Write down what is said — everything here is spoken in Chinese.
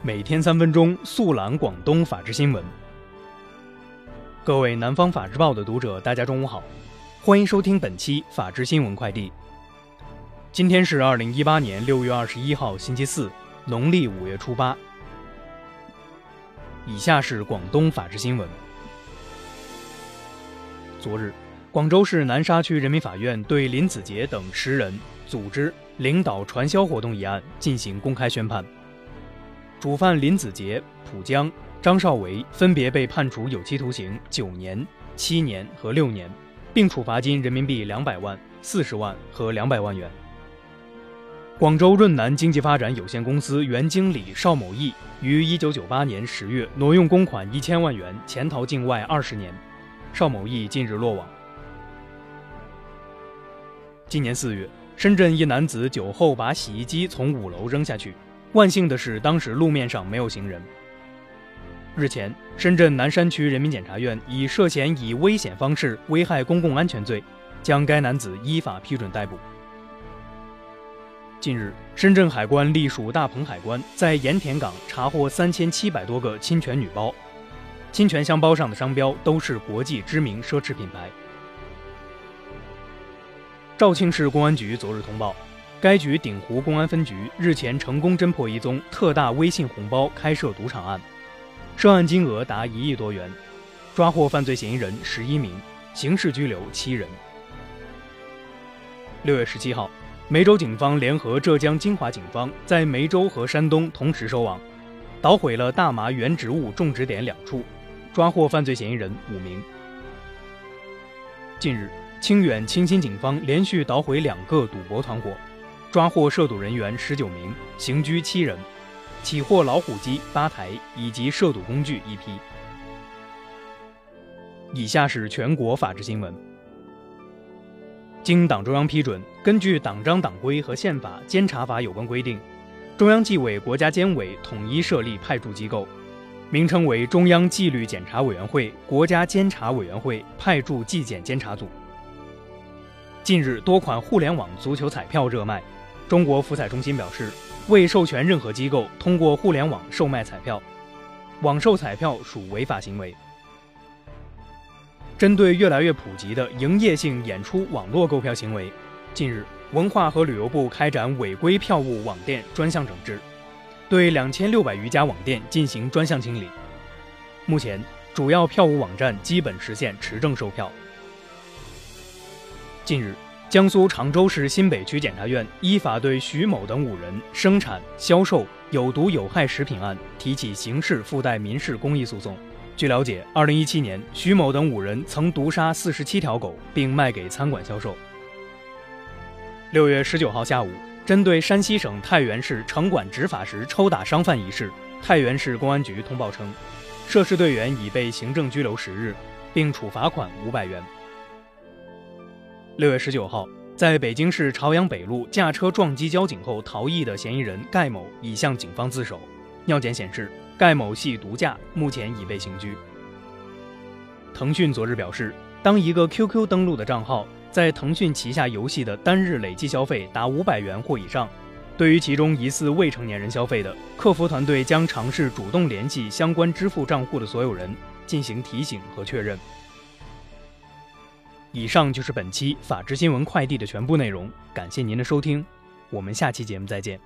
每天三分钟速览广东法治新闻。各位南方法制报的读者，大家中午好，欢迎收听本期法治新闻快递。今天是二零一八年六月二十一号，星期四，农历五月初八。以下是广东法治新闻。昨日，广州市南沙区人民法院对林子杰等十人组织、领导传销活动一案进行公开宣判。主犯林子杰、浦江、张少维分别被判处有期徒刑九年、七年和六年，并处罚金人民币两百万、四十万和两百万元。广州润南经济发展有限公司原经理邵某义于一九九八年十月挪用公款一千万元，潜逃境外二十年。邵某义近日落网。今年四月，深圳一男子酒后把洗衣机从五楼扔下去。万幸的是，当时路面上没有行人。日前，深圳南山区人民检察院以涉嫌以危险方式危害公共安全罪，将该男子依法批准逮捕。近日，深圳海关隶属大鹏海关在盐田港查获三千七百多个侵权女包，侵权箱包上的商标都是国际知名奢侈品牌。肇庆市公安局昨日通报。该局鼎湖公安分局日前成功侦破一宗特大微信红包开设赌场案，涉案金额达一亿多元，抓获犯罪嫌疑人十一名，刑事拘留七人。六月十七号，梅州警方联合浙江金华警方在梅州和山东同时收网，捣毁了大麻原植物种植点两处，抓获犯罪嫌疑人五名。近日，清远清新警方连续捣毁两个赌博团伙。抓获涉赌人员十九名，刑拘七人，起获老虎机八台以及涉赌工具一批。以下是全国法制新闻。经党中央批准，根据党章党规和宪法、监察法有关规定，中央纪委国家监委统一设立派驻机构，名称为中央纪律检查委员会国家监察委员会派驻纪检监察组。近日，多款互联网足球彩票热卖。中国福彩中心表示，未授权任何机构通过互联网售卖彩票，网售彩票属违法行为。针对越来越普及的营业性演出网络购票行为，近日，文化和旅游部开展违规票务网店专项整治，对两千六百余家网店进行专项清理。目前，主要票务网站基本实现持证售票。近日。江苏常州市新北区检察院依法对徐某等五人生产、销售有毒有害食品案提起刑事附带民事公益诉讼。据了解，二零一七年，徐某等五人曾毒杀四十七条狗，并卖给餐馆销售。六月十九号下午，针对山西省太原市城管执法时抽打商贩一事，太原市公安局通报称，涉事队员已被行政拘留十日，并处罚款五百元。六月十九号，在北京市朝阳北路驾车撞击交警后逃逸的嫌疑人盖某已向警方自首。尿检显示，盖某系毒驾，目前已被刑拘。腾讯昨日表示，当一个 QQ 登录的账号在腾讯旗下游戏的单日累计消费达五百元或以上，对于其中疑似未成年人消费的，客服团队将尝试主动联系相关支付账户的所有人进行提醒和确认。以上就是本期法治新闻快递的全部内容，感谢您的收听，我们下期节目再见。